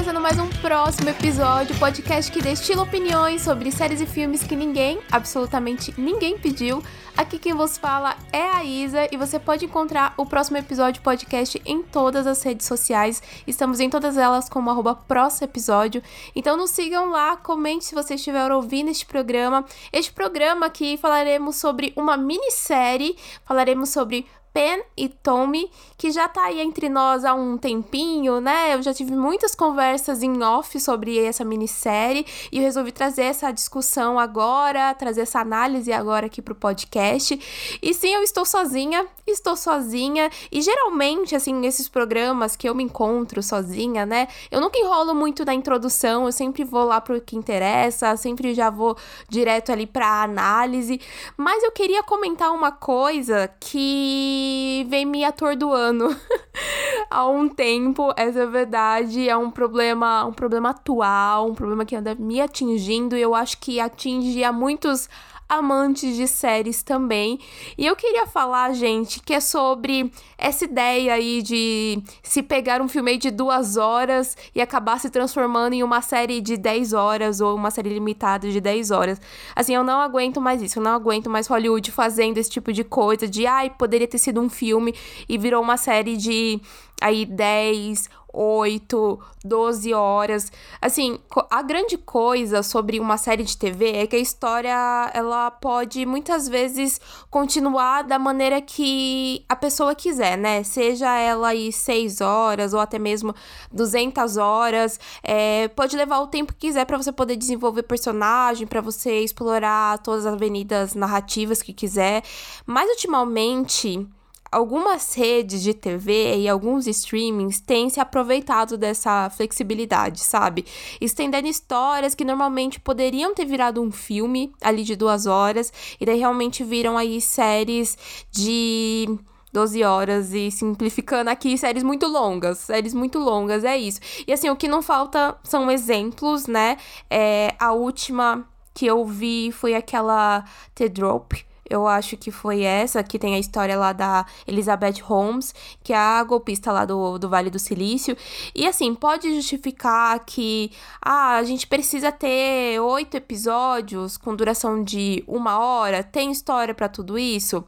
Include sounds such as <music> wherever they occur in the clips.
começando mais um próximo episódio, podcast que destila opiniões sobre séries e filmes que ninguém, absolutamente ninguém pediu. Aqui quem vos fala é a Isa e você pode encontrar o próximo episódio podcast em todas as redes sociais. Estamos em todas elas como arroba próximo episódio. Então nos sigam lá, comente se você estiver ouvindo este programa. Este programa aqui falaremos sobre uma minissérie, falaremos sobre Pen e Tommy, que já tá aí entre nós há um tempinho, né? Eu já tive muitas conversas em off sobre essa minissérie e eu resolvi trazer essa discussão agora, trazer essa análise agora aqui pro podcast. E sim, eu estou sozinha, estou sozinha e geralmente, assim, nesses programas que eu me encontro sozinha, né? Eu nunca enrolo muito na introdução, eu sempre vou lá pro que interessa, sempre já vou direto ali pra análise. Mas eu queria comentar uma coisa que vem me atordoando <laughs> há um tempo. Essa é verdade, é um problema, um problema atual, um problema que anda me atingindo e eu acho que atinge a muitos amantes de séries também. E eu queria falar, gente, que é sobre essa ideia aí de se pegar um filme de duas horas e acabar se transformando em uma série de 10 horas ou uma série limitada de 10 horas. Assim, eu não aguento mais isso, eu não aguento mais Hollywood fazendo esse tipo de coisa de, ai, poderia ter sido um filme e virou uma série de aí 10 8, 12 horas. Assim, a grande coisa sobre uma série de TV é que a história ela pode muitas vezes continuar da maneira que a pessoa quiser, né? Seja ela aí 6 horas ou até mesmo 200 horas, é, pode levar o tempo que quiser para você poder desenvolver personagem, para você explorar todas as avenidas narrativas que quiser. Mas ultimamente algumas redes de TV e alguns streamings têm se aproveitado dessa flexibilidade, sabe? Estendendo histórias que normalmente poderiam ter virado um filme ali de duas horas, e daí realmente viram aí séries de 12 horas e simplificando aqui, séries muito longas, séries muito longas, é isso. E assim, o que não falta são exemplos, né? É, a última que eu vi foi aquela The Drop, eu acho que foi essa, que tem a história lá da Elizabeth Holmes, que é a golpista lá do, do Vale do Silício. E assim, pode justificar que ah, a gente precisa ter oito episódios com duração de uma hora, tem história para tudo isso?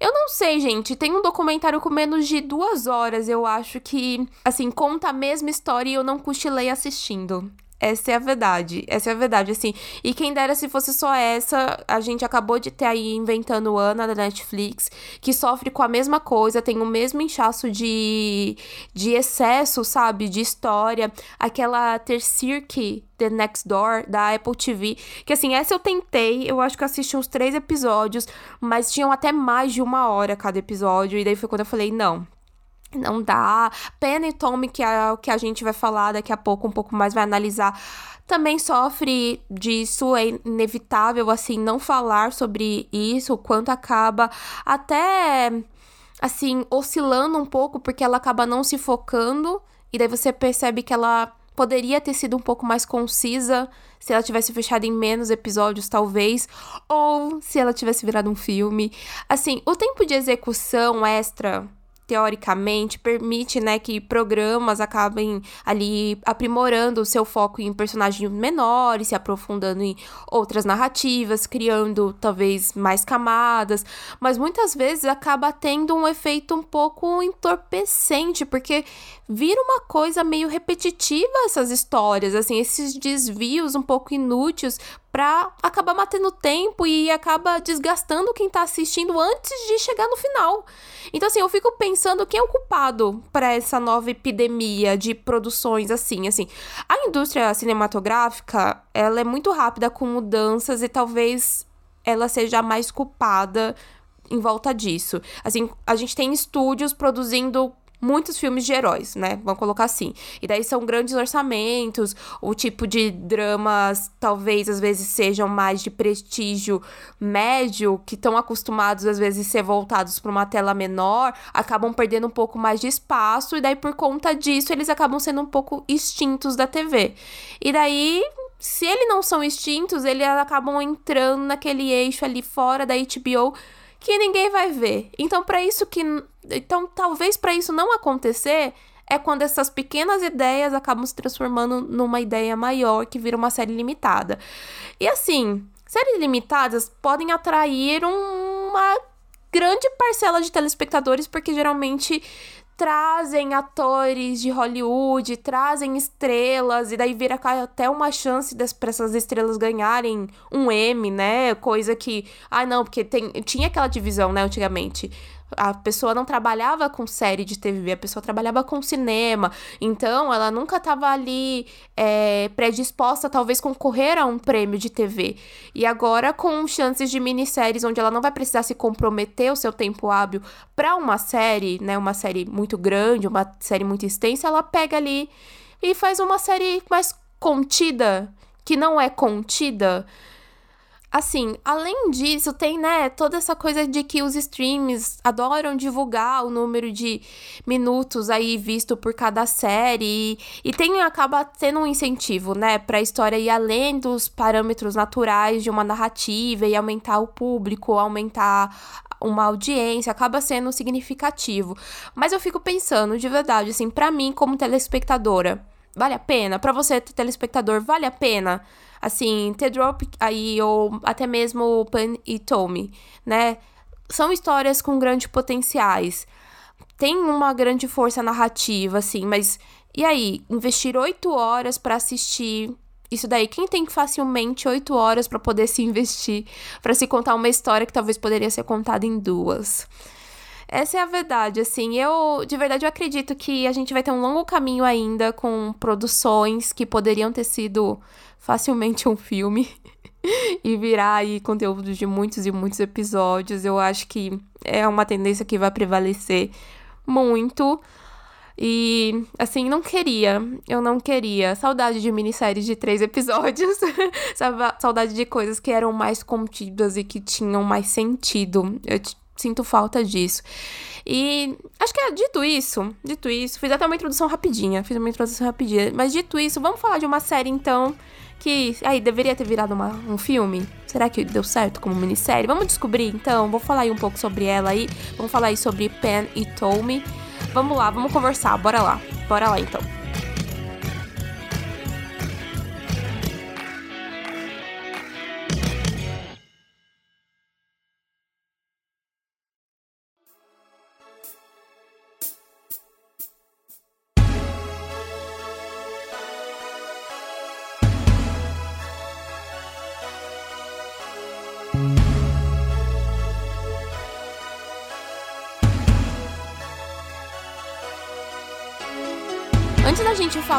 Eu não sei, gente. Tem um documentário com menos de duas horas. Eu acho que, assim, conta a mesma história e eu não cochilei assistindo. Essa é a verdade. Essa é a verdade, assim. E quem dera se fosse só essa, a gente acabou de ter aí Inventando Ana da Netflix, que sofre com a mesma coisa, tem o mesmo inchaço de, de excesso, sabe? De história. Aquela Ter Cirque The Next Door, da Apple TV. Que assim, essa eu tentei, eu acho que assisti uns três episódios, mas tinham até mais de uma hora cada episódio. E daí foi quando eu falei, não, não dá. Penn Tommy, que é o que a gente vai falar daqui a pouco, um pouco mais, vai analisar, também sofre disso. É inevitável, assim, não falar sobre isso, o quanto acaba até, assim, oscilando um pouco, porque ela acaba não se focando. E daí você percebe que ela poderia ter sido um pouco mais concisa se ela tivesse fechado em menos episódios, talvez, ou se ela tivesse virado um filme. Assim, o tempo de execução extra teoricamente, permite, né, que programas acabem ali aprimorando o seu foco em personagens menores, se aprofundando em outras narrativas, criando talvez mais camadas, mas muitas vezes acaba tendo um efeito um pouco entorpecente, porque vira uma coisa meio repetitiva essas histórias, assim, esses desvios um pouco inúteis pra acabar matando tempo e acaba desgastando quem tá assistindo antes de chegar no final. Então, assim, eu fico pensando quem é o culpado para essa nova epidemia de produções assim, assim. A indústria cinematográfica, ela é muito rápida com mudanças e talvez ela seja mais culpada em volta disso. Assim, a gente tem estúdios produzindo muitos filmes de heróis, né? Vamos colocar assim. E daí são grandes orçamentos, o tipo de dramas talvez às vezes sejam mais de prestígio médio, que estão acostumados às vezes a ser voltados para uma tela menor, acabam perdendo um pouco mais de espaço e daí por conta disso eles acabam sendo um pouco extintos da TV. E daí se eles não são extintos, eles acabam entrando naquele eixo ali fora da HBO que ninguém vai ver. Então, para isso que. Então, talvez para isso não acontecer, é quando essas pequenas ideias acabam se transformando numa ideia maior que vira uma série limitada. E assim, séries limitadas podem atrair uma grande parcela de telespectadores, porque geralmente trazem atores de Hollywood, trazem estrelas, e daí vira até uma chance para essas estrelas ganharem um M, né? Coisa que. Ah, não, porque tem, tinha aquela divisão, né, antigamente a pessoa não trabalhava com série de TV, a pessoa trabalhava com cinema. Então, ela nunca estava ali é, predisposta, talvez, concorrer a um prêmio de TV. E agora, com chances de minisséries, onde ela não vai precisar se comprometer o seu tempo hábil para uma série, né? Uma série muito grande, uma série muito extensa, ela pega ali e faz uma série mais contida, que não é contida. Assim, além disso, tem, né, toda essa coisa de que os streams adoram divulgar o número de minutos aí visto por cada série e, tem acaba tendo um incentivo, né, para a história ir além dos parâmetros naturais de uma narrativa e aumentar o público, aumentar uma audiência, acaba sendo significativo. Mas eu fico pensando, de verdade, assim, para mim como telespectadora, vale a pena? Para você, telespectador, vale a pena? Assim, The Drop aí, ou até mesmo Pan e Tommy, né? São histórias com grandes potenciais. Tem uma grande força narrativa, assim, mas e aí? Investir oito horas para assistir isso daí, quem tem facilmente oito horas para poder se investir, para se contar uma história que talvez poderia ser contada em duas? Essa é a verdade, assim. Eu, de verdade, eu acredito que a gente vai ter um longo caminho ainda com produções que poderiam ter sido facilmente um filme <laughs> e virar aí conteúdo de muitos e muitos episódios. Eu acho que é uma tendência que vai prevalecer muito. E, assim, não queria. Eu não queria. Saudade de minisséries de três episódios. <laughs> Saudade de coisas que eram mais contidas e que tinham mais sentido. Eu sinto falta disso. E acho que é dito isso, dito isso, fiz até uma introdução rapidinha, fiz uma introdução rapidinha, mas dito isso, vamos falar de uma série então que aí deveria ter virado uma, um filme. Será que deu certo como minissérie? Vamos descobrir então, vou falar aí um pouco sobre ela aí, vamos falar aí sobre Pen e Tommy. Vamos lá, vamos conversar, bora lá. Bora lá então.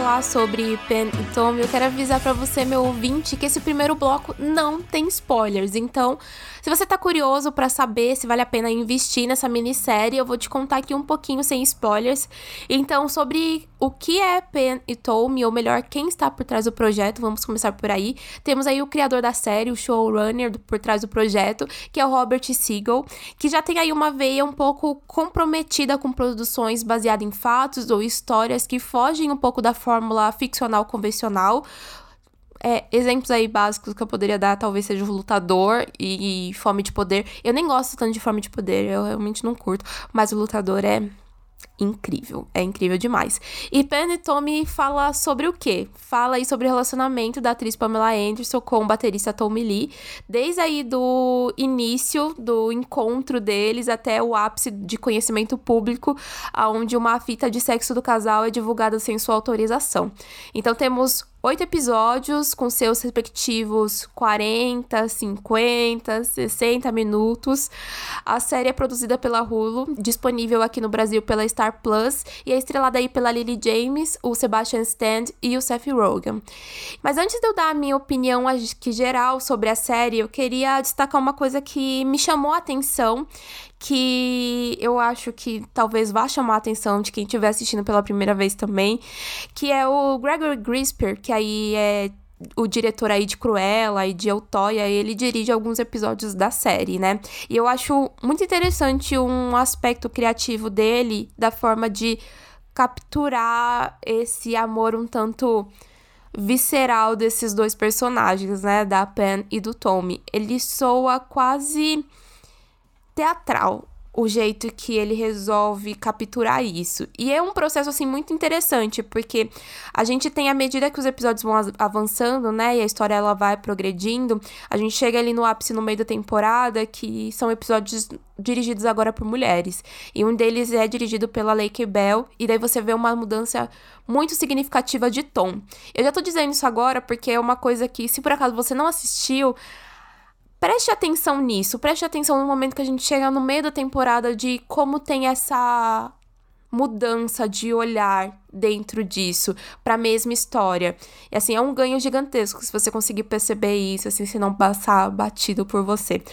Falar sobre Pen e Tom, eu quero avisar para você, meu ouvinte, que esse primeiro bloco não tem spoilers. Então, se você tá curioso para saber se vale a pena investir nessa minissérie, eu vou te contar aqui um pouquinho sem spoilers. Então, sobre o que é Pen e Tommy, ou melhor, quem está por trás do projeto, vamos começar por aí. Temos aí o criador da série, o showrunner por trás do projeto, que é o Robert Siegel, que já tem aí uma veia um pouco comprometida com produções baseadas em fatos ou histórias que fogem um pouco da fórmula ficcional convencional, é, exemplos aí básicos que eu poderia dar talvez seja o lutador e, e, fome de poder. Eu nem gosto tanto de fome de poder, eu realmente não curto, mas o lutador é incrível, é incrível demais. E Penny Tommy fala sobre o quê? Fala aí sobre o relacionamento da atriz Pamela Anderson com o baterista Tommy Lee, desde aí do início do encontro deles até o ápice de conhecimento público, aonde uma fita de sexo do casal é divulgada sem sua autorização. Então temos oito episódios com seus respectivos 40, 50, 60 minutos. A série é produzida pela Hulu, disponível aqui no Brasil pela Star Plus e é estrelada aí pela Lily James, o Sebastian Stan e o Seth Rogen. Mas antes de eu dar a minha opinião geral sobre a série, eu queria destacar uma coisa que me chamou a atenção que eu acho que talvez vá chamar a atenção de quem estiver assistindo pela primeira vez também, que é o Gregory Grisper, que aí é o diretor aí de Cruella e de Eutoia, ele dirige alguns episódios da série, né? E eu acho muito interessante um aspecto criativo dele, da forma de capturar esse amor um tanto visceral desses dois personagens, né? Da Pen e do Tommy. Ele soa quase teatral. o jeito que ele resolve capturar isso. E é um processo assim muito interessante, porque a gente tem à medida que os episódios vão avançando, né, e a história ela vai progredindo, a gente chega ali no ápice no meio da temporada, que são episódios dirigidos agora por mulheres. E um deles é dirigido pela Lake Bell, e daí você vê uma mudança muito significativa de tom. Eu já tô dizendo isso agora porque é uma coisa que, se por acaso você não assistiu, preste atenção nisso, preste atenção no momento que a gente chega no meio da temporada de como tem essa mudança de olhar dentro disso para a mesma história. E assim, é um ganho gigantesco se você conseguir perceber isso, assim, se não passar batido por você.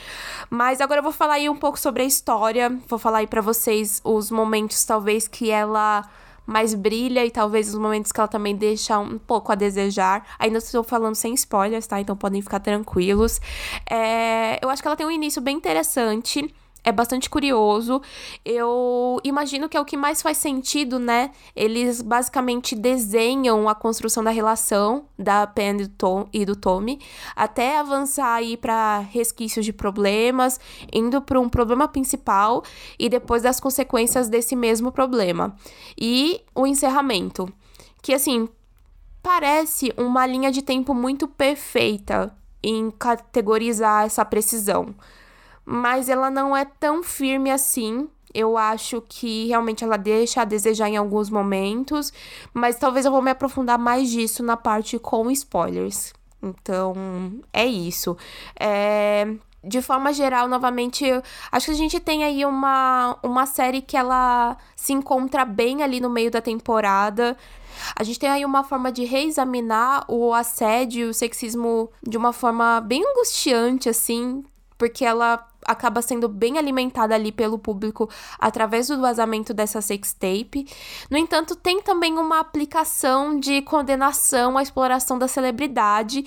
Mas agora eu vou falar aí um pouco sobre a história, vou falar aí para vocês os momentos talvez que ela mais brilha e talvez os momentos que ela também deixa um pouco a desejar. Ainda estou falando sem spoilers, tá? Então podem ficar tranquilos. É, eu acho que ela tem um início bem interessante é bastante curioso. Eu imagino que é o que mais faz sentido, né? Eles basicamente desenham a construção da relação da Pen e do, Tom, e do Tommy, até avançar aí para resquícios de problemas, indo para um problema principal e depois das consequências desse mesmo problema. E o encerramento, que assim, parece uma linha de tempo muito perfeita em categorizar essa precisão mas ela não é tão firme assim. Eu acho que realmente ela deixa a desejar em alguns momentos, mas talvez eu vou me aprofundar mais disso na parte com spoilers. Então, é isso. É, de forma geral, novamente, acho que a gente tem aí uma, uma série que ela se encontra bem ali no meio da temporada. A gente tem aí uma forma de reexaminar o assédio e o sexismo de uma forma bem angustiante, assim, porque ela acaba sendo bem alimentada ali pelo público através do vazamento dessa sextape. No entanto, tem também uma aplicação de condenação à exploração da celebridade,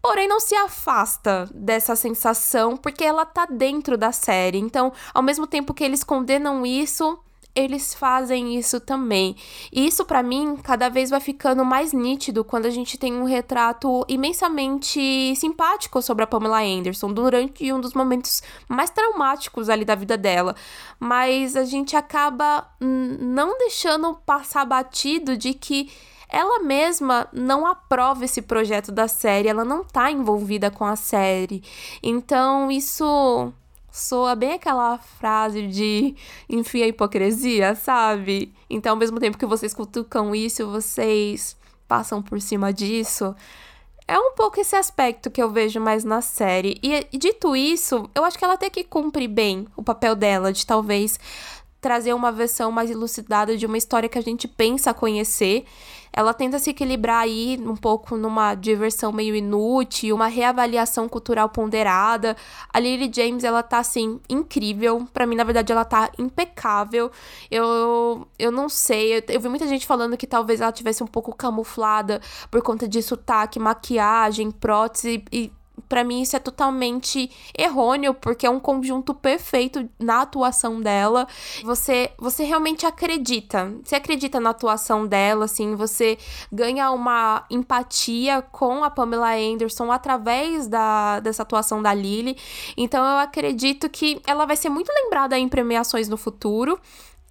porém não se afasta dessa sensação porque ela tá dentro da série. Então, ao mesmo tempo que eles condenam isso, eles fazem isso também. E isso para mim cada vez vai ficando mais nítido quando a gente tem um retrato imensamente simpático sobre a Pamela Anderson durante um dos momentos mais traumáticos ali da vida dela. Mas a gente acaba não deixando passar batido de que ela mesma não aprova esse projeto da série, ela não tá envolvida com a série. Então, isso soa bem aquela frase de enfim a hipocrisia, sabe? Então, ao mesmo tempo que vocês cutucam isso, vocês passam por cima disso. É um pouco esse aspecto que eu vejo mais na série. E, e dito isso, eu acho que ela até que cumpre bem o papel dela de talvez trazer uma versão mais elucidada de uma história que a gente pensa conhecer ela tenta se equilibrar aí um pouco numa diversão meio inútil, uma reavaliação cultural ponderada. A Lily James, ela tá assim incrível. Para mim, na verdade, ela tá impecável. Eu eu não sei, eu, eu vi muita gente falando que talvez ela tivesse um pouco camuflada por conta de sotaque, maquiagem, prótese e para mim isso é totalmente errôneo, porque é um conjunto perfeito na atuação dela. Você você realmente acredita. Você acredita na atuação dela, assim, você ganha uma empatia com a Pamela Anderson através da dessa atuação da Lily. Então eu acredito que ela vai ser muito lembrada em premiações no futuro.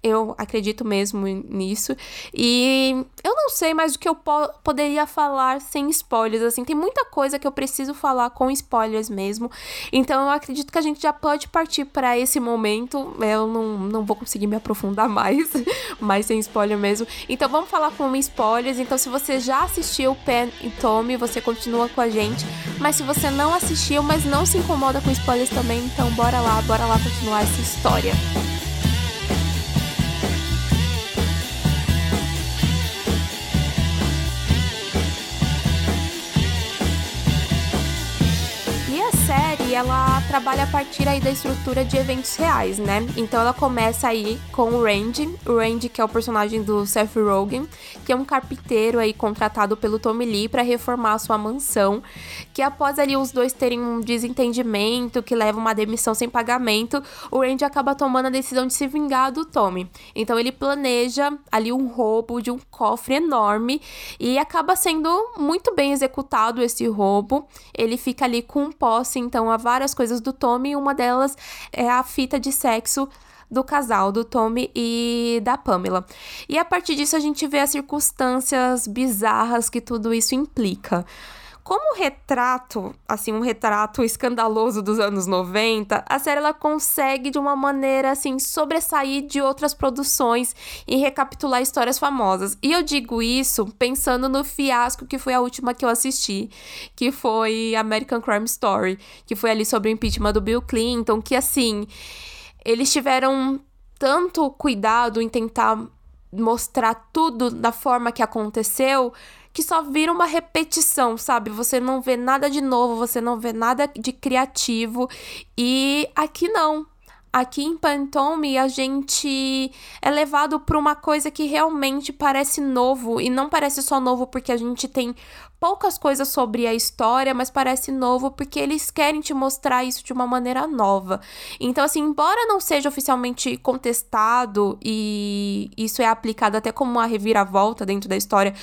Eu acredito mesmo nisso. E eu não sei mais o que eu po poderia falar sem spoilers. Assim, tem muita coisa que eu preciso falar com spoilers mesmo. Então eu acredito que a gente já pode partir para esse momento. Eu não, não vou conseguir me aprofundar mais, <laughs> mas sem spoiler mesmo. Então vamos falar com spoilers. Então, se você já assistiu Pen e Tommy, você continua com a gente. Mas se você não assistiu, mas não se incomoda com spoilers também, então bora lá, bora lá continuar essa história. Ela trabalha a partir aí da estrutura de eventos reais, né? Então ela começa aí com o Randy, o Randy que é o personagem do Seth Rogen, que é um carpinteiro aí contratado pelo Tommy Lee para reformar sua mansão, que após ali os dois terem um desentendimento que leva uma demissão sem pagamento, o Randy acaba tomando a decisão de se vingar do Tommy. Então ele planeja ali um roubo de um cofre enorme e acaba sendo muito bem executado esse roubo. Ele fica ali com posse então várias coisas do Tommy uma delas é a fita de sexo do casal, do Tommy e da Pamela. E a partir disso a gente vê as circunstâncias bizarras que tudo isso implica. Como retrato, assim, um retrato escandaloso dos anos 90, a série ela consegue de uma maneira assim sobressair de outras produções e recapitular histórias famosas. E eu digo isso pensando no fiasco que foi a última que eu assisti, que foi American Crime Story, que foi ali sobre o impeachment do Bill Clinton, que assim, eles tiveram tanto cuidado em tentar mostrar tudo da forma que aconteceu que só vira uma repetição, sabe? Você não vê nada de novo, você não vê nada de criativo. E aqui não. Aqui em Pantome a gente é levado para uma coisa que realmente parece novo e não parece só novo porque a gente tem poucas coisas sobre a história, mas parece novo porque eles querem te mostrar isso de uma maneira nova. Então, assim, embora não seja oficialmente contestado e isso é aplicado até como uma reviravolta dentro da história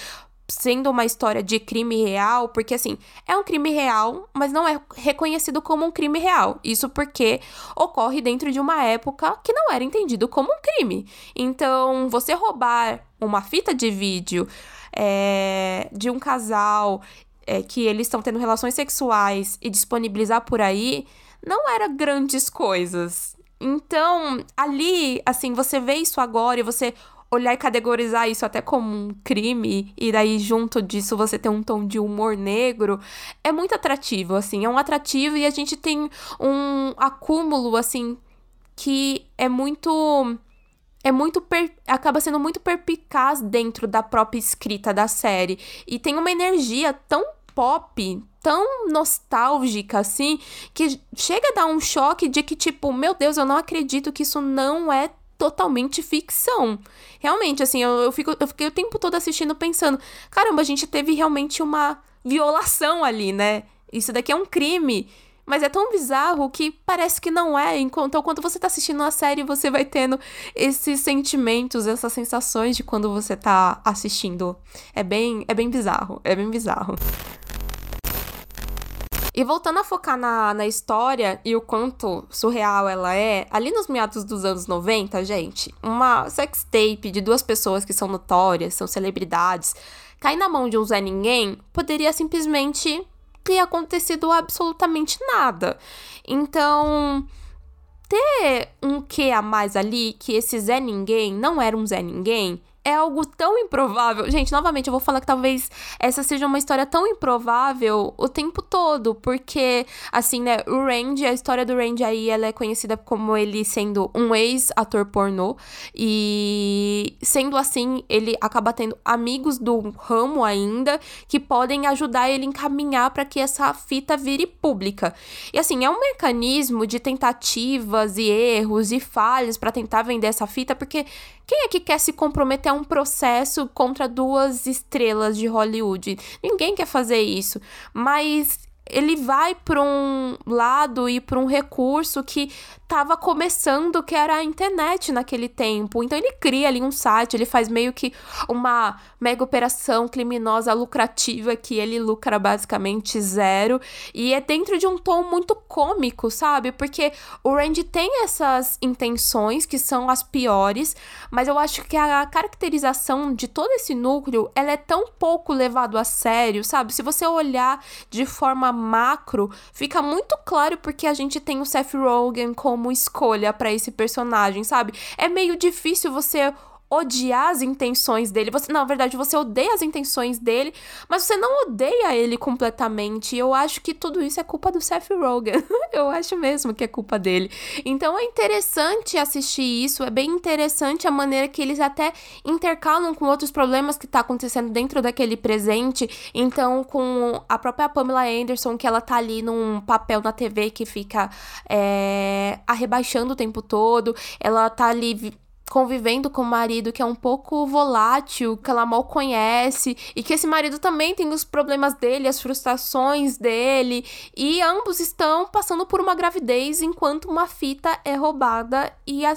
sendo uma história de crime real, porque assim, é um crime real, mas não é reconhecido como um crime real. Isso porque ocorre dentro de uma época que não era entendido como um crime. Então, você roubar uma fita de vídeo é, de um casal é, que eles estão tendo relações sexuais e disponibilizar por aí, não era grandes coisas. Então, ali, assim, você vê isso agora e você olhar e categorizar isso até como um crime, e daí junto disso você ter um tom de humor negro, é muito atrativo, assim, é um atrativo e a gente tem um acúmulo, assim, que é muito. É muito. Per, acaba sendo muito perpicaz dentro da própria escrita da série. E tem uma energia tão pop, tão nostálgica assim, que chega a dar um choque de que, tipo, meu Deus, eu não acredito que isso não é totalmente ficção. Realmente, assim, eu, eu, fico, eu fiquei o tempo todo assistindo pensando: caramba, a gente teve realmente uma violação ali, né? Isso daqui é um crime. Mas é tão bizarro que parece que não é. Então, quando você tá assistindo uma série, você vai tendo esses sentimentos, essas sensações de quando você tá assistindo. É bem, é bem bizarro. É bem bizarro. E voltando a focar na, na história e o quanto surreal ela é, ali nos meados dos anos 90, gente, uma sex tape de duas pessoas que são notórias, são celebridades, cair na mão de um Zé Ninguém poderia simplesmente ter acontecido absolutamente nada. Então, ter um que a mais ali, que esse Zé Ninguém não era um Zé Ninguém, é algo tão improvável. Gente, novamente, eu vou falar que talvez essa seja uma história tão improvável o tempo todo, porque, assim, né, o Randy, a história do Randy aí, ela é conhecida como ele sendo um ex-ator pornô, e sendo assim, ele acaba tendo amigos do ramo ainda que podem ajudar ele a encaminhar para que essa fita vire pública. E assim, é um mecanismo de tentativas e erros e falhas para tentar vender essa fita, porque quem é que quer se comprometer a um processo contra duas estrelas de Hollywood? Ninguém quer fazer isso. Mas ele vai para um lado e para um recurso que estava começando, que era a internet naquele tempo. Então ele cria ali um site, ele faz meio que uma mega operação criminosa lucrativa que ele lucra basicamente zero. E é dentro de um tom muito cômico, sabe? Porque o Randy tem essas intenções que são as piores, mas eu acho que a caracterização de todo esse núcleo, ela é tão pouco levado a sério, sabe? Se você olhar de forma macro, fica muito claro porque a gente tem o Seth Rogen como escolha para esse personagem, sabe? É meio difícil você odiar as intenções dele. Você, na verdade, você odeia as intenções dele, mas você não odeia ele completamente. Eu acho que tudo isso é culpa do Seth Rogen. <laughs> Eu acho mesmo que é culpa dele. Então é interessante assistir isso, é bem interessante a maneira que eles até intercalam com outros problemas que tá acontecendo dentro daquele presente. Então, com a própria Pamela Anderson, que ela tá ali num papel na TV que fica é, arrebaixando o tempo todo, ela tá ali convivendo com o marido que é um pouco volátil, que ela mal conhece, e que esse marido também tem os problemas dele, as frustrações dele, e ambos estão passando por uma gravidez enquanto uma fita é roubada e a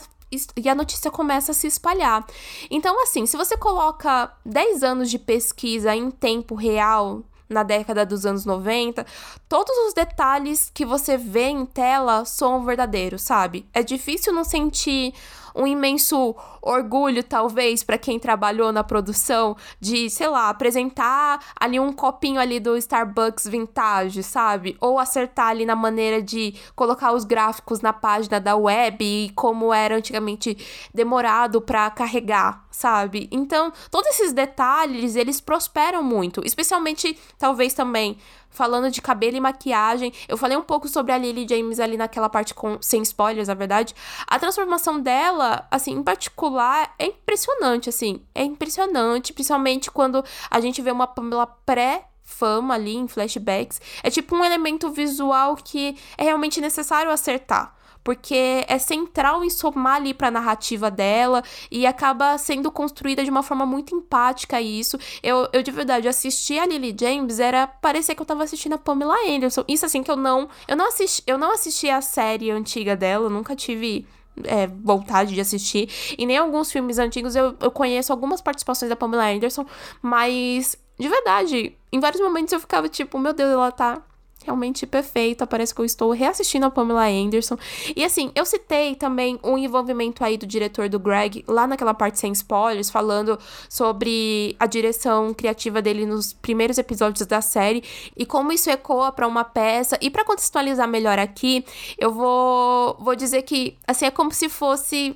e a notícia começa a se espalhar. Então, assim, se você coloca 10 anos de pesquisa em tempo real na década dos anos 90. Todos os detalhes que você vê em tela são verdadeiros, sabe? É difícil não sentir um imenso orgulho, talvez, para quem trabalhou na produção, de, sei lá, apresentar ali um copinho ali do Starbucks vintage, sabe? Ou acertar ali na maneira de colocar os gráficos na página da web e como era antigamente demorado para carregar, sabe? Então, todos esses detalhes, eles prosperam muito, especialmente talvez também falando de cabelo e maquiagem. Eu falei um pouco sobre a Lily James ali naquela parte com sem spoilers, na verdade. A transformação dela, assim, em particular, é impressionante, assim. É impressionante, principalmente quando a gente vê uma Pamela pré fama ali em flashbacks. É tipo um elemento visual que é realmente necessário acertar porque é central em somar ali pra narrativa dela e acaba sendo construída de uma forma muito empática isso. Eu, eu de verdade assisti a Lily James, era parecer que eu tava assistindo a Pamela Anderson. Isso assim que eu não, eu não assisti, eu não assisti a série antiga dela, nunca tive é, vontade de assistir. E nem alguns filmes antigos eu, eu conheço algumas participações da Pamela Anderson, mas de verdade, em vários momentos eu ficava tipo, meu Deus, ela tá realmente perfeita. Parece que eu estou reassistindo a Pamela Anderson. E assim, eu citei também o envolvimento aí do diretor do Greg, lá naquela parte sem spoilers, falando sobre a direção criativa dele nos primeiros episódios da série e como isso ecoa para uma peça. E para contextualizar melhor aqui, eu vou, vou dizer que, assim, é como se fosse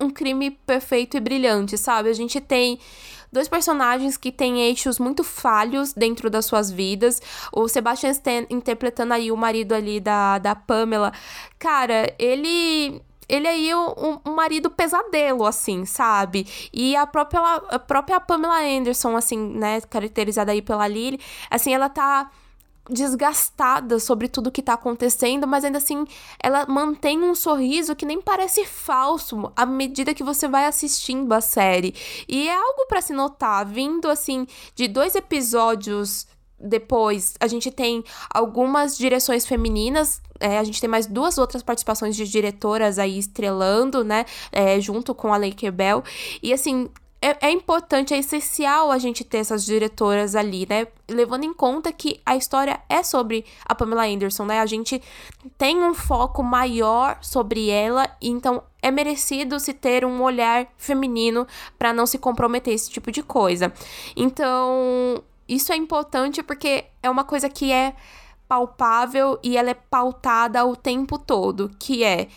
um crime perfeito e brilhante, sabe? A gente tem dois personagens que têm eixos muito falhos dentro das suas vidas. O Sebastian Stan interpretando aí o marido ali da, da Pamela. Cara, ele ele aí é um, um, marido pesadelo, assim, sabe? E a própria, a própria Pamela Anderson, assim, né, caracterizada aí pela Lily, assim, ela tá desgastada sobre tudo que tá acontecendo, mas ainda assim ela mantém um sorriso que nem parece falso à medida que você vai assistindo a série. E é algo para se notar, vindo assim de dois episódios depois, a gente tem algumas direções femininas. É, a gente tem mais duas outras participações de diretoras aí estrelando, né? É, junto com a Laker Bell. E assim, é, é, importante, é essencial a gente ter essas diretoras ali, né? Levando em conta que a história é sobre a Pamela Anderson, né? A gente tem um foco maior sobre ela, então é merecido se ter um olhar feminino para não se comprometer esse tipo de coisa. Então, isso é importante porque é uma coisa que é palpável e ela é pautada o tempo todo, que é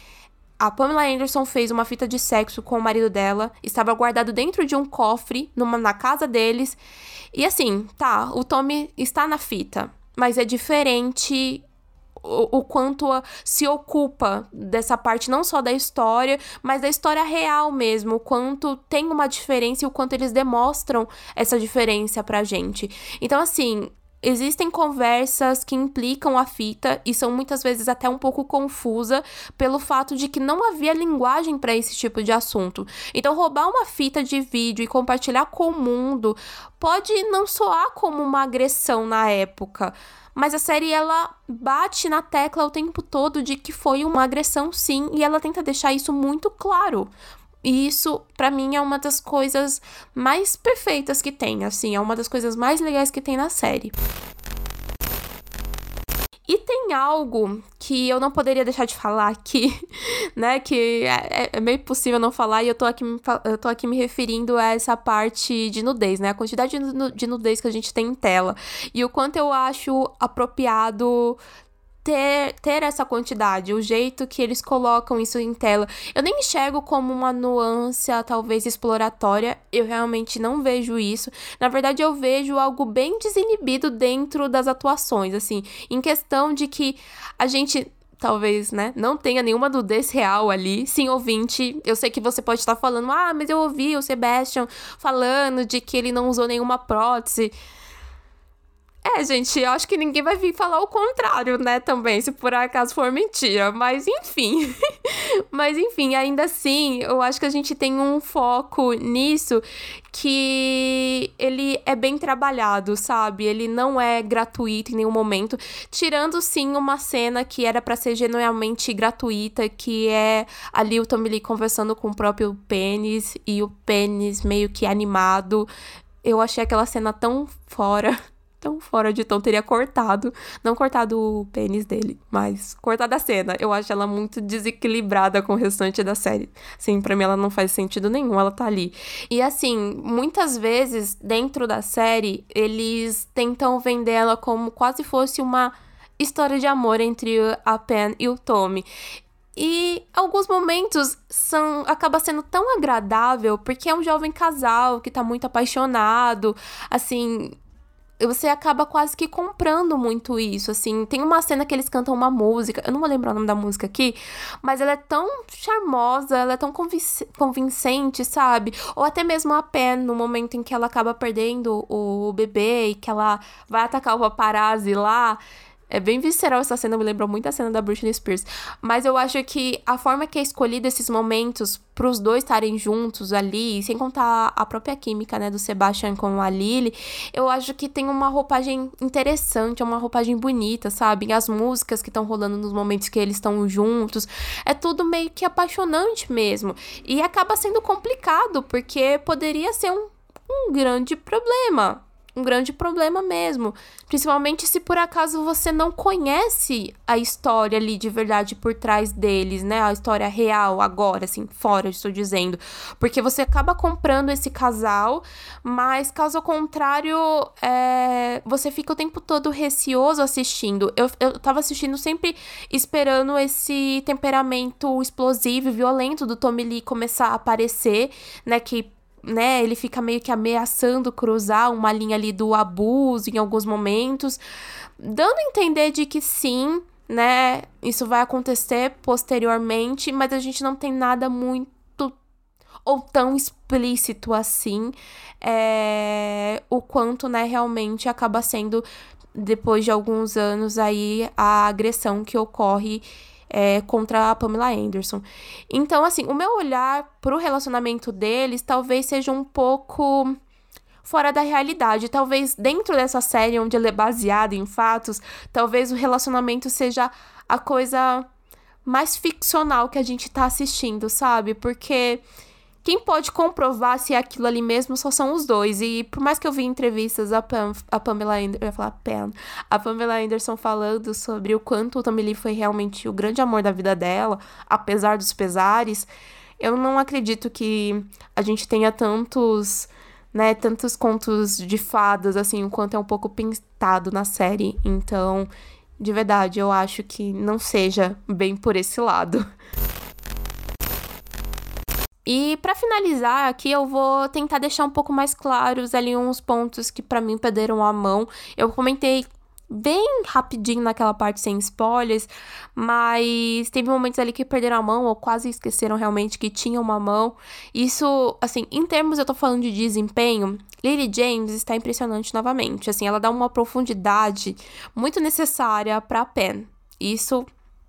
a Pamela Anderson fez uma fita de sexo com o marido dela, estava guardado dentro de um cofre numa, na casa deles. E assim, tá, o Tommy está na fita, mas é diferente o, o, quanto a, se ocupa dessa parte não só da história, mas da história real mesmo, o quanto tem uma diferença e o quanto eles demonstram essa diferença pra gente. Então, assim, existem conversas que implicam a fita e são muitas vezes até um pouco confusa pelo fato de que não havia linguagem para esse tipo de assunto. Então, roubar uma fita de vídeo e compartilhar com o mundo pode não soar como uma agressão na época. Mas a série ela bate na tecla o tempo todo de que foi uma agressão sim, e ela tenta deixar isso muito claro. E isso, para mim, é uma das coisas mais perfeitas que tem, assim, é uma das coisas mais legais que tem na série. E tem algo que eu não poderia deixar de falar aqui, <laughs> né? Que é, é, meio impossível não falar, e eu tô, aqui, eu tô aqui me referindo a essa parte de nudez, né? A quantidade de nudez que a gente tem em tela. E o quanto eu acho apropriado ter, ter essa quantidade, o jeito que eles colocam isso em tela. Eu nem enxergo como uma nuance, talvez exploratória, eu realmente não vejo isso. Na verdade, eu vejo algo bem desinibido dentro das atuações, assim, em questão de que a gente talvez, né, não tenha nenhuma nudez real ali. Sim, ouvinte, eu sei que você pode estar falando, ah, mas eu ouvi o Sebastian falando de que ele não usou nenhuma prótese. É, gente, eu acho que ninguém vai vir falar o contrário, né, também, se por acaso for mentira. Mas enfim. <laughs> Mas enfim, ainda assim, eu acho que a gente tem um foco nisso que ele é bem trabalhado, sabe? Ele não é gratuito em nenhum momento, tirando sim uma cena que era para ser genuinamente gratuita, que é ali o Tommy Lee conversando com o próprio pênis e o pênis meio que animado. Eu achei aquela cena tão fora <laughs> tão fora de tom, teria cortado, não cortado o pênis dele, mas cortado a cena. Eu acho ela muito desequilibrada com o restante da série. Sim, para mim ela não faz sentido nenhum, ela tá ali. E assim, muitas vezes dentro da série, eles tentam vender ela como quase fosse uma história de amor entre a Pen e o Tommy. E alguns momentos são acaba sendo tão agradável porque é um jovem casal que tá muito apaixonado, assim, você acaba quase que comprando muito isso, assim. Tem uma cena que eles cantam uma música, eu não vou lembrar o nome da música aqui, mas ela é tão charmosa, ela é tão convincente, sabe? Ou até mesmo a Pen, no momento em que ela acaba perdendo o bebê e que ela vai atacar o paparazzi lá. É bem visceral essa cena, me lembrou muito a cena da Britney Spears. Mas eu acho que a forma que é escolhida esses momentos para os dois estarem juntos ali, sem contar a própria química, né, do Sebastian com a Lily, eu acho que tem uma roupagem interessante, é uma roupagem bonita, sabe? As músicas que estão rolando nos momentos que eles estão juntos, é tudo meio que apaixonante mesmo. E acaba sendo complicado, porque poderia ser um, um grande problema um grande problema mesmo. Principalmente se por acaso você não conhece a história ali de verdade por trás deles, né? A história real agora, assim, fora, estou dizendo. Porque você acaba comprando esse casal, mas caso contrário, é... você fica o tempo todo receoso assistindo. Eu, eu tava assistindo sempre esperando esse temperamento explosivo e violento do Tommy Lee começar a aparecer, né? Que né, ele fica meio que ameaçando cruzar uma linha ali do abuso em alguns momentos, dando a entender de que sim, né, isso vai acontecer posteriormente, mas a gente não tem nada muito ou tão explícito assim, é, o quanto, né, realmente acaba sendo depois de alguns anos aí a agressão que ocorre é, contra a Pamela Anderson. Então, assim, o meu olhar pro relacionamento deles talvez seja um pouco fora da realidade. Talvez dentro dessa série, onde ele é baseado em fatos, talvez o relacionamento seja a coisa mais ficcional que a gente tá assistindo, sabe? Porque quem pode comprovar se é aquilo ali mesmo só são os dois. E por mais que eu vi entrevistas a, Pam, a Pamela Anderson, falar Pam, a Pamela Anderson falando sobre o quanto o Tommy Lee foi realmente o grande amor da vida dela, apesar dos pesares, eu não acredito que a gente tenha tantos, né, tantos contos de fadas, assim, o quanto é um pouco pintado na série. Então, de verdade, eu acho que não seja bem por esse lado. E para finalizar aqui, eu vou tentar deixar um pouco mais claros ali uns pontos que para mim perderam a mão. Eu comentei bem rapidinho naquela parte sem spoilers, mas teve momentos ali que perderam a mão ou quase esqueceram realmente que tinha uma mão. Isso, assim, em termos eu tô falando de desempenho, Lily James está impressionante novamente. Assim, ela dá uma profundidade muito necessária para Pen. Isso,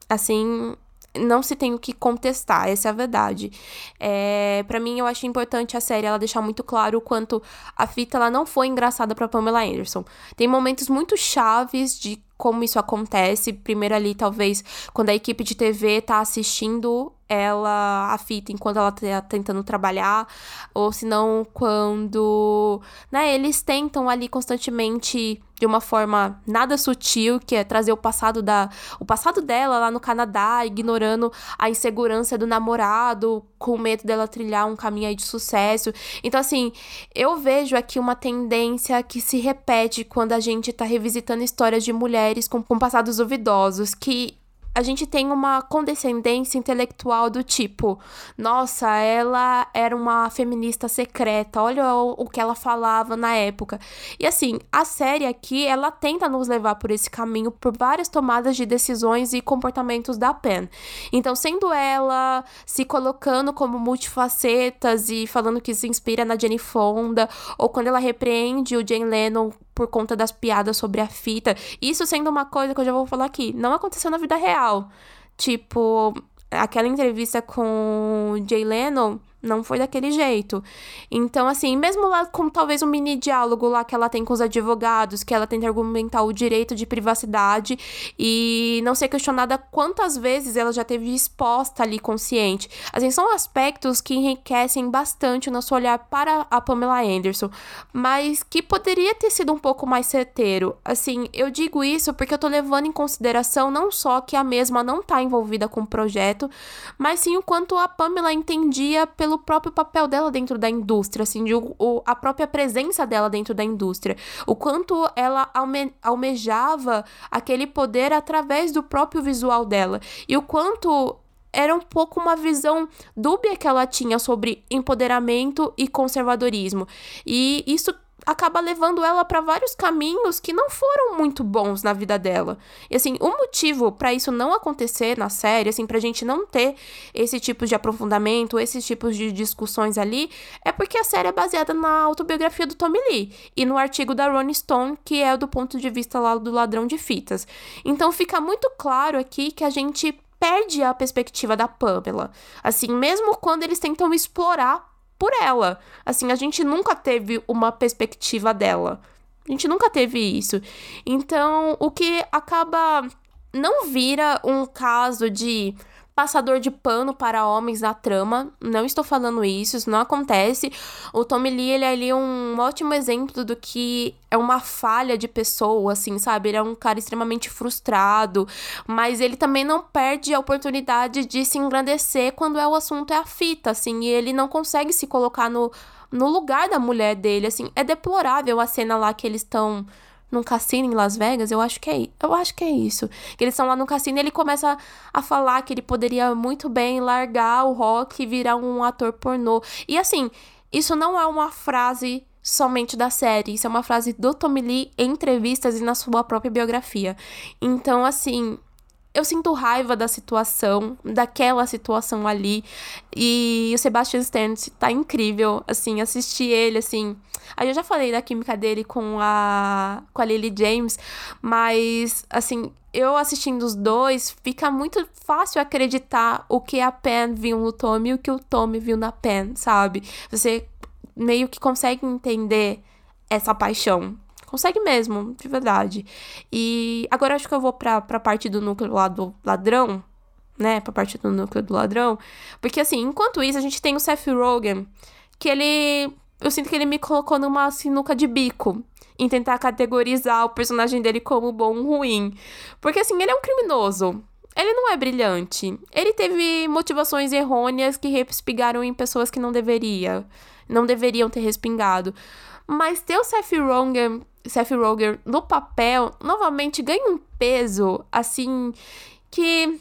assim, não se tem o que contestar, essa é a verdade. É, para mim, eu acho importante a série ela deixar muito claro o quanto a fita ela não foi engraçada para Pamela Anderson. Tem momentos muito chaves de como isso acontece. Primeiro ali, talvez, quando a equipe de TV tá assistindo ela a fita enquanto ela tá tentando trabalhar, ou se não quando, né, eles tentam ali constantemente de uma forma nada sutil, que é trazer o passado da o passado dela lá no Canadá, ignorando a insegurança do namorado, com medo dela trilhar um caminho aí de sucesso. Então assim, eu vejo aqui uma tendência que se repete quando a gente tá revisitando histórias de mulheres com, com passados duvidosos, que a gente tem uma condescendência intelectual do tipo, nossa, ela era uma feminista secreta, olha o, o, que ela falava na época. E assim, a série aqui, ela tenta nos levar por esse caminho por várias tomadas de decisões e comportamentos da Pen. Então, sendo ela se colocando como multifacetas e falando que se inspira na Jenny Fonda, ou quando ela repreende o Jane Lennon por conta das piadas sobre a fita. Isso sendo uma coisa que eu já vou falar aqui, não aconteceu na vida real. Tipo, aquela entrevista com Jay Leno Não foi daquele jeito. Então, assim, mesmo lá com talvez um mini diálogo lá que ela tem com os advogados, que ela tenta argumentar o direito de privacidade e não ser questionada quantas vezes ela já teve exposta ali consciente. Assim, são aspectos que enriquecem bastante o nosso olhar para a Pamela Anderson, mas que poderia ter sido um pouco mais certeiro. Assim, eu digo isso porque eu tô levando em consideração não só que a mesma não tá envolvida com o projeto, mas sim o quanto a Pamela entendia pelo pelo próprio papel dela dentro da indústria, assim, de o, a própria presença dela dentro da indústria. O quanto ela alme, almejava aquele poder através do próprio visual dela. E o quanto era um pouco uma visão dúbia que ela tinha sobre empoderamento e conservadorismo. E isso acaba levando ela para vários caminhos que não foram muito bons na vida dela. E assim, o motivo para isso não acontecer na série, assim, pra gente não ter esse tipo de aprofundamento, esses tipos de discussões ali, é porque a série é baseada na autobiografia do Tommy Lee e no artigo da Ronnie Stone, que é do ponto de vista lá do ladrão de fitas. Então fica muito claro aqui que a gente perde a perspectiva da Pamela. Assim, mesmo quando eles tentam explorar por ela. Assim, a gente nunca teve uma perspectiva dela. A gente nunca teve isso. Então, o que acaba não vira um caso de passador de pano para homens na trama. Não estou falando isso, isso não acontece. O Tommy Lee, ele é ali um ótimo exemplo do que é uma falha de pessoa, assim, sabe? Ele é um cara extremamente frustrado, mas ele também não perde a oportunidade de se engrandecer quando é o assunto é a fita, assim, e ele não consegue se colocar no, no lugar da mulher dele, assim. É deplorável a cena lá que eles estão num cassino em Las Vegas, eu acho que é, eu acho que é isso. Que eles estão lá no cassino e ele começa a falar que ele poderia muito bem largar o rock e virar um ator pornô. E assim, isso não é uma frase somente da série, isso é uma frase do Tommy Lee em entrevistas e na sua própria biografia. Então, assim, eu sinto raiva da situação, daquela situação ali. E o Sebastian Stan tá incrível, assim, assistir ele, assim. Aí eu já falei da química dele com a com a Lily James, mas assim, eu assistindo os dois, fica muito fácil acreditar o que a Pen viu no Tommy e o que o Tommy viu na Pen, sabe? Você meio que consegue entender essa paixão Consegue mesmo, de verdade. E agora acho que eu vou pra, pra parte do núcleo lá do ladrão, né? Pra parte do núcleo do ladrão. Porque assim, enquanto isso, a gente tem o Seth Rogen, que ele. Eu sinto que ele me colocou numa sinuca de bico em tentar categorizar o personagem dele como bom ou ruim. Porque assim, ele é um criminoso. Ele não é brilhante. Ele teve motivações errôneas que respigaram em pessoas que não deveria. Não deveriam ter respingado. Mas ter o Seth Rogen Seth Rogen no papel novamente ganha um peso assim que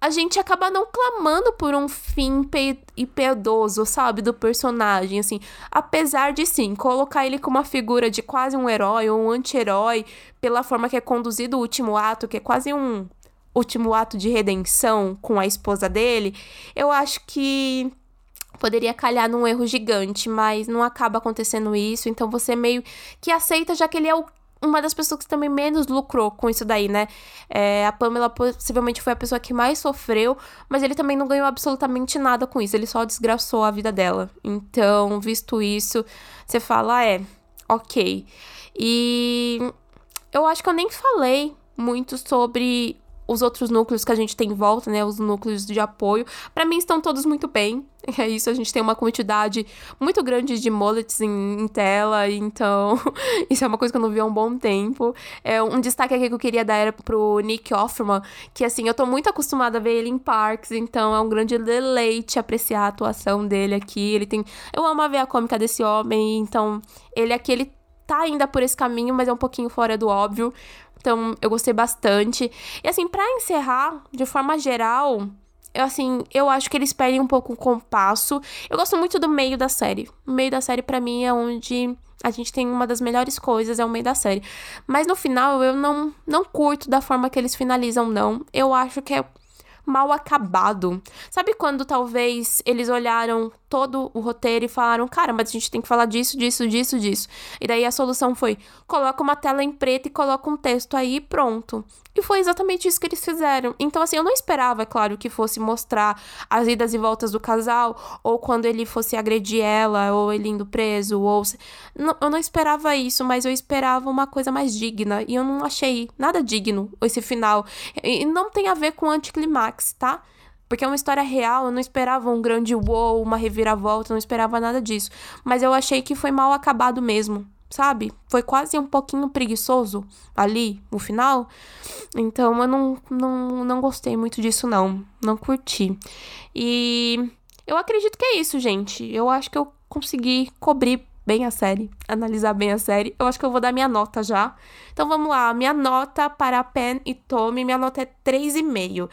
a gente acaba não clamando por um fim impiedoso, sabe, do personagem, assim, apesar de sim colocar ele como uma figura de quase um herói ou um anti-herói pela forma que é conduzido o último ato, que é quase um último ato de redenção com a esposa dele, eu acho que poderia calhar num erro gigante, mas não acaba acontecendo isso, então você meio que aceita, já que ele é o, uma das pessoas que também menos lucrou com isso daí, né? É, a Pamela possivelmente foi a pessoa que mais sofreu, mas ele também não ganhou absolutamente nada com isso, ele só desgraçou a vida dela. Então, visto isso, você fala, ah, é, ok. E eu acho que eu nem falei muito sobre os outros núcleos que a gente tem em volta, né, os núcleos de apoio, para mim estão todos muito bem. É isso, a gente tem uma quantidade muito grande de mullets em, em, tela, então <laughs> isso é uma coisa que eu não vi há um bom tempo. É um destaque aqui que eu queria dar era pro Nick Offerman, que assim, eu tô muito acostumada a ver ele em parques, então é um grande deleite apreciar a atuação dele aqui. Ele tem, eu amo ver a cômica desse homem, então ele aqui ele tá ainda por esse caminho, mas é um pouquinho fora do óbvio. Então, eu gostei bastante. E assim, para encerrar, de forma geral, eu assim, eu acho que eles perdem um pouco o compasso. Eu gosto muito do meio da série. O meio da série para mim é onde a gente tem uma das melhores coisas, é o meio da série. Mas no final eu não não curto da forma que eles finalizam não. Eu acho que é mal acabado. Sabe quando talvez eles olharam todo o roteiro e falaram, cara, mas a gente tem que falar disso, disso, disso, disso. E daí a solução foi: coloca uma tela em preto e coloca um texto aí pronto. E foi exatamente isso que eles fizeram. Então, assim, eu não esperava, é claro, que fosse mostrar as idas e voltas do casal, ou quando ele fosse agredir ela, ou ele indo preso, ou. Não, eu não esperava isso, mas eu esperava uma coisa mais digna. E eu não achei nada digno esse final. E não tem a ver com anticlimax, tá? Porque é uma história real, eu não esperava um grande wow, uma reviravolta, não esperava nada disso. Mas eu achei que foi mal acabado mesmo, sabe? Foi quase um pouquinho preguiçoso ali no final. Então eu não, não, não gostei muito disso, não. Não curti. E eu acredito que é isso, gente. Eu acho que eu consegui cobrir bem a série, analisar bem a série. Eu acho que eu vou dar minha nota já. Então vamos lá, minha nota para Pen e Tommy, minha nota é 3,5.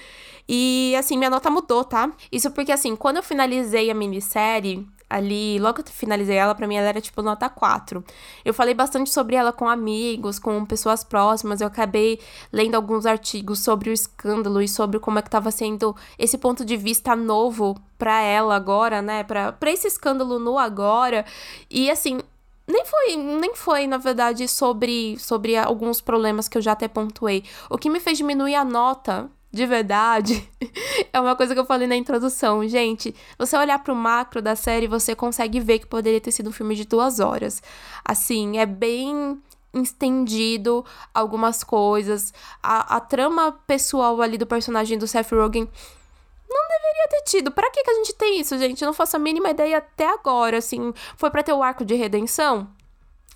E assim, minha nota mudou, tá? Isso porque assim, quando eu finalizei a minissérie, ali, logo que eu finalizei ela, pra mim ela era tipo nota 4. Eu falei bastante sobre ela com amigos, com pessoas próximas, eu acabei lendo alguns artigos sobre o escândalo e sobre como é que tava sendo esse ponto de vista novo pra ela agora, né, pra, pra esse escândalo no agora, e assim, nem foi, nem foi, na verdade, sobre, sobre alguns problemas que eu já até pontuei. O que me fez diminuir a nota de verdade, <laughs> é uma coisa que eu falei na introdução. Gente, você olhar pro macro da série, você consegue ver que poderia ter sido um filme de duas horas. Assim, é bem estendido algumas coisas. A, a trama pessoal ali do personagem do Seth Rogen não deveria ter tido. Para que, que a gente tem isso, gente? Eu não faço a mínima ideia até agora, assim. Foi para ter o arco de redenção?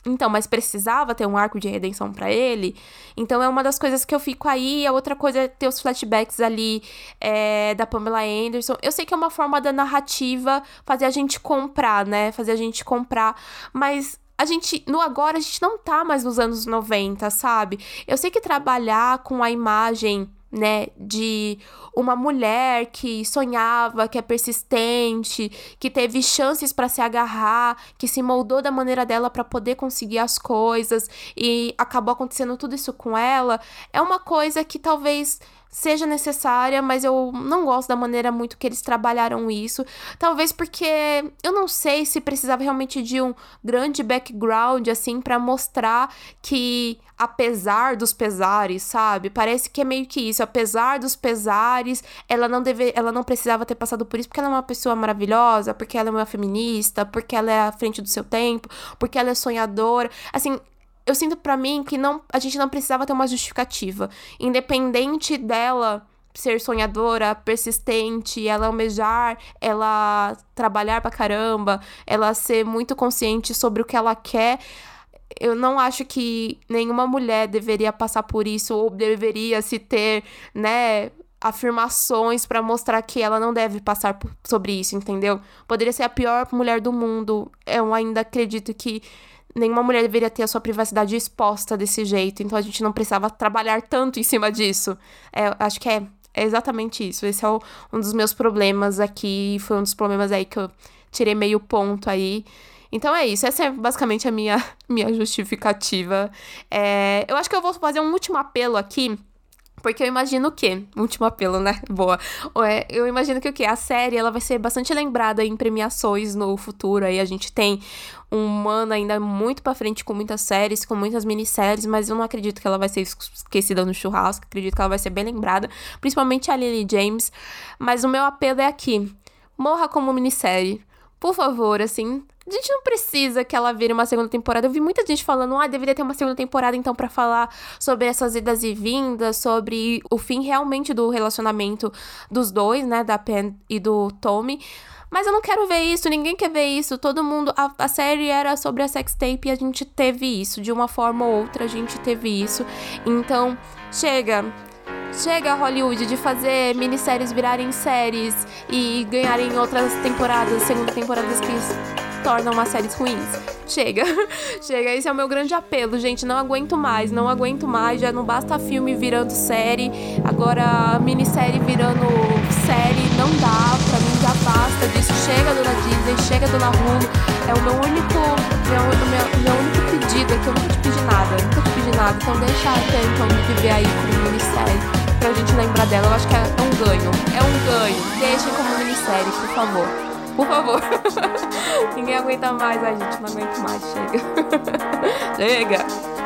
Então, mas precisava ter um arco de redenção para ele. Então, é uma das coisas que eu fico aí. A outra coisa é ter os flashbacks ali é, da Pamela Anderson. Eu sei que é uma forma da narrativa fazer a gente comprar, né? Fazer a gente comprar. Mas a gente, no agora, a gente não tá mais nos anos 90, sabe? Eu sei que trabalhar com a imagem né, de uma mulher que sonhava, que é persistente, que teve chances para se agarrar, que se moldou da maneira dela para poder conseguir as coisas e acabou acontecendo tudo isso com ela, é uma coisa que talvez seja necessária, mas eu não gosto da maneira muito que eles trabalharam isso. Talvez porque eu não sei se precisava realmente de um grande background assim para mostrar que apesar dos pesares, sabe? Parece que é meio que isso, apesar dos pesares, ela não deve, ela não precisava ter passado por isso porque ela é uma pessoa maravilhosa, porque ela é uma feminista, porque ela é à frente do seu tempo, porque ela é sonhadora. Assim, eu sinto para mim que não, a gente não precisava ter uma justificativa, independente dela ser sonhadora, persistente, ela almejar, ela trabalhar pra caramba, ela ser muito consciente sobre o que ela quer. Eu não acho que nenhuma mulher deveria passar por isso ou deveria se ter, né, afirmações para mostrar que ela não deve passar por, sobre isso, entendeu? Poderia ser a pior mulher do mundo. Eu ainda acredito que nenhuma mulher deveria ter a sua privacidade exposta desse jeito, então a gente não precisava trabalhar tanto em cima disso. É, acho que é, é exatamente isso. Esse é o, um dos meus problemas aqui, foi um dos problemas aí que eu tirei meio ponto aí. Então é isso, essa é basicamente a minha, <laughs> minha justificativa. É, eu acho que eu vou fazer um último apelo aqui porque eu imagino o quê? Último apelo, né? <laughs> Boa. Eu imagino que o quê? A série ela vai ser bastante lembrada em premiações no futuro. Aí a gente tem um ano ainda muito para frente com muitas séries, com muitas minisséries, mas eu não acredito que ela vai ser esquecida no churrasco. Acredito que ela vai ser bem lembrada, principalmente a Lily James. Mas o meu apelo é aqui: morra como minissérie. Por favor, assim, a gente não precisa que ela vire uma segunda temporada. Eu vi muita gente falando, ah, deveria ter uma segunda temporada então para falar sobre essas idas e vindas, sobre o fim realmente do relacionamento dos dois, né, da Pen e do Tommy. Mas eu não quero ver isso, ninguém quer ver isso. Todo mundo. A, a série era sobre a sextape e a gente teve isso. De uma forma ou outra, a gente teve isso. Então, chega. Chega Hollywood de fazer minisséries virarem séries e ganharem outras temporadas, segunda temporadas que tornam umas séries ruins. Chega, <laughs> chega, esse é o meu grande apelo, gente. Não aguento mais, não aguento mais. Já não basta filme virando série, agora minissérie virando série. Não dá, pra mim já basta disso. Chega, dona Disney, chega, dona Hulu. É o meu único, meu, meu, meu único pedido, é que eu nunca te pedi nada, nunca te pedi nada. Então deixa a então me viver aí com minissérie. pra gente lembrar dela, eu acho que é um ganho. É um ganho. Deixem como minissérie, por favor. Por favor. <laughs> Ninguém aguenta mais, a gente não aguenta mais. Chega. <laughs> Chega.